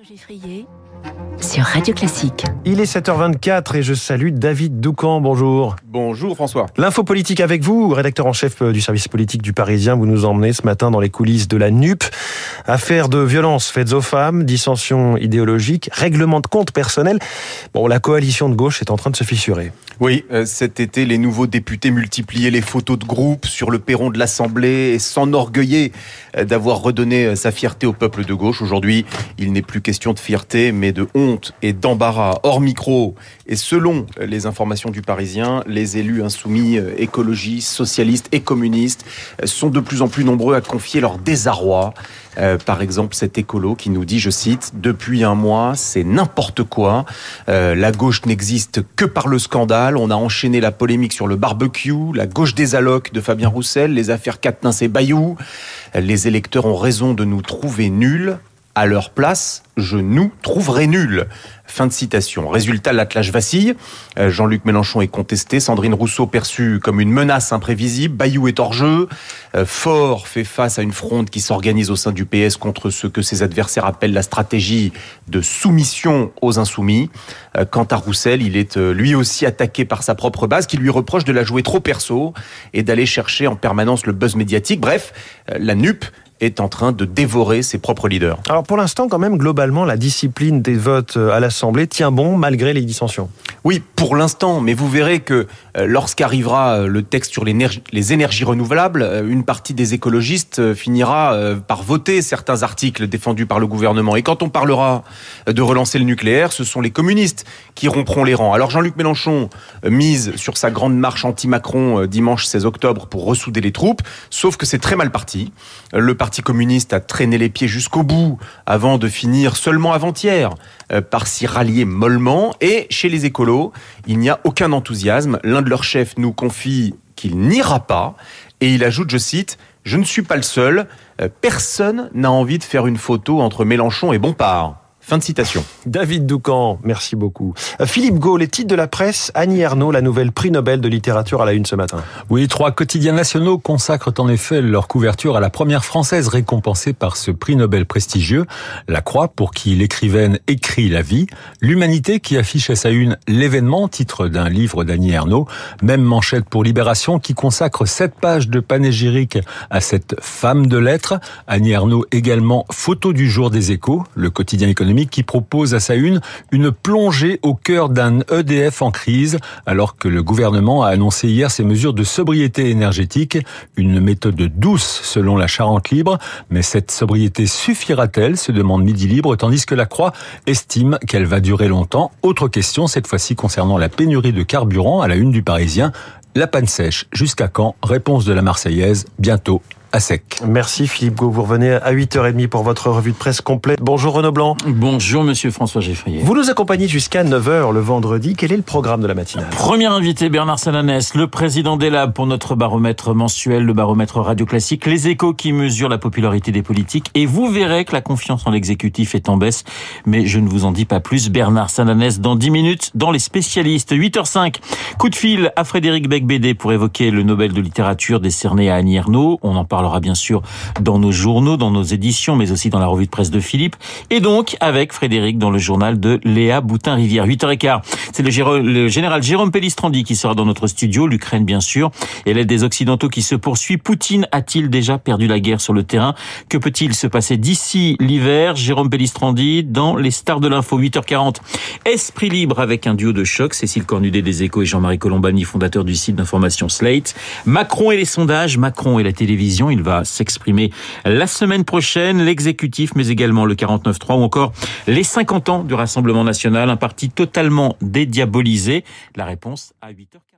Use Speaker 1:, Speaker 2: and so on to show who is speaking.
Speaker 1: Geffrier sur Radio Classique.
Speaker 2: Il est 7h24 et je salue David Doucan. Bonjour.
Speaker 3: Bonjour François.
Speaker 2: L'info politique avec vous, rédacteur en chef du service politique du Parisien. Vous nous emmenez ce matin dans les coulisses de la NUP. Affaire de violences faites aux femmes, dissensions idéologiques, règlement de compte personnel. Bon, la coalition de gauche est en train de se fissurer.
Speaker 3: Oui, euh, cet été, les nouveaux députés multipliaient les photos de groupe sur le perron de l'Assemblée et s'enorgueillaient euh, d'avoir redonné euh, sa fierté au peuple de gauche. Aujourd'hui, il n'est plus question de fierté, mais de honte et d'embarras. Hors micro, et selon les informations du Parisien, les élus insoumis, écologistes, socialistes et communistes sont de plus en plus nombreux à confier leur désarroi. par exemple, cet écolo qui nous dit, je cite, Depuis un mois, c'est n'importe quoi. la gauche n'existe que par le scandale on a enchaîné la polémique sur le barbecue, la gauche des allocs de Fabien Roussel, les affaires Quatennens et Bayou. Les électeurs ont raison de nous trouver nuls. À leur place, je nous trouverai nuls. Fin de citation. Résultat, l'attelage vacille. Euh, Jean-Luc Mélenchon est contesté. Sandrine Rousseau perçue comme une menace imprévisible. Bayou est hors jeu. Euh, Fort fait face à une fronde qui s'organise au sein du PS contre ce que ses adversaires appellent la stratégie de soumission aux insoumis. Euh, quant à Roussel, il est lui aussi attaqué par sa propre base qui lui reproche de la jouer trop perso et d'aller chercher en permanence le buzz médiatique. Bref, la NUP est en train de dévorer ses propres leaders.
Speaker 2: Alors pour l'instant, quand même, globalement, la discipline des votes à l'Assemblée tient bon malgré les dissensions.
Speaker 3: Oui, pour l'instant, mais vous verrez que euh, lorsqu'arrivera euh, le texte sur les énergies renouvelables, euh, une partie des écologistes finira par voter certains articles défendus par le gouvernement. Et quand on parlera de relancer le nucléaire, ce sont les communistes qui rompront les rangs. Alors Jean-Luc Mélenchon mise sur sa grande marche anti-Macron dimanche 16 octobre pour ressouder les troupes, sauf que c'est très mal parti. Le Parti communiste a traîné les pieds jusqu'au bout avant de finir seulement avant-hier par s'y rallier mollement. Et chez les écolos, il n'y a aucun enthousiasme. L'un de leurs chefs nous confie qu'il n'ira pas et il ajoute, je cite, Je ne suis pas le seul, euh, personne n'a envie de faire une photo entre Mélenchon et Bompard. Fin de citation.
Speaker 2: David Doucan, merci beaucoup. Euh, Philippe Gau, les titres de la presse, Annie Ernaux, la nouvelle prix Nobel de littérature à la une ce matin.
Speaker 4: Oui, trois quotidiens nationaux consacrent en effet leur couverture à la première française récompensée par ce prix Nobel prestigieux, La Croix pour qui l'écrivaine écrit la vie, L'Humanité qui affiche à sa une l'événement, titre d'un livre d'Annie Ernaux, même manchette pour Libération qui consacre sept pages de panégyrique à cette femme de lettres, Annie Ernaux également photo du jour des échos, le quotidien économique qui propose à sa une une plongée au cœur d'un EDF en crise, alors que le gouvernement a annoncé hier ses mesures de sobriété énergétique, une méthode douce selon la Charente Libre, mais cette sobriété suffira-t-elle, se demande Midi Libre, tandis que la Croix estime qu'elle va durer longtemps. Autre question, cette fois-ci concernant la pénurie de carburant à la une du Parisien. La panne sèche, jusqu'à quand? Réponse de la Marseillaise, bientôt à sec.
Speaker 2: Merci Philippe Gau. Vous revenez à 8h30 pour votre revue de presse complète. Bonjour Renaud Blanc.
Speaker 5: Bonjour Monsieur François Geffrier.
Speaker 2: Vous nous accompagnez jusqu'à 9h le vendredi. Quel est le programme de la matinale?
Speaker 5: Premier invité Bernard Salanès, le président des Labs pour notre baromètre mensuel, le baromètre radio classique, les échos qui mesurent la popularité des politiques. Et vous verrez que la confiance en l'exécutif est en baisse. Mais je ne vous en dis pas plus. Bernard Salanès dans 10 minutes dans les spécialistes. 8h05. Coup de fil à Frédéric Becbédé pour évoquer le Nobel de littérature décerné à Annie Ernaux. On en parle parlera bien sûr dans nos journaux, dans nos éditions, mais aussi dans la revue de presse de Philippe. Et donc, avec Frédéric dans le journal de Léa Boutin-Rivière. 8h15. C'est le, général Jérôme Pellistrandi qui sera dans notre studio, l'Ukraine bien sûr, et l'aide des Occidentaux qui se poursuit. Poutine a-t-il déjà perdu la guerre sur le terrain? Que peut-il se passer d'ici l'hiver? Jérôme Pellistrandi dans les stars de l'info. 8h40. Esprit libre avec un duo de choc. Cécile Cornudet des Échos et Jean-Marie Colombani, fondateur du site d'information Slate. Macron et les sondages, Macron et la télévision. Il va s'exprimer la semaine prochaine. L'exécutif, mais également le 49-3 ou encore les 50 ans du Rassemblement national, un parti totalement dédiabolisé. La réponse à 8h40.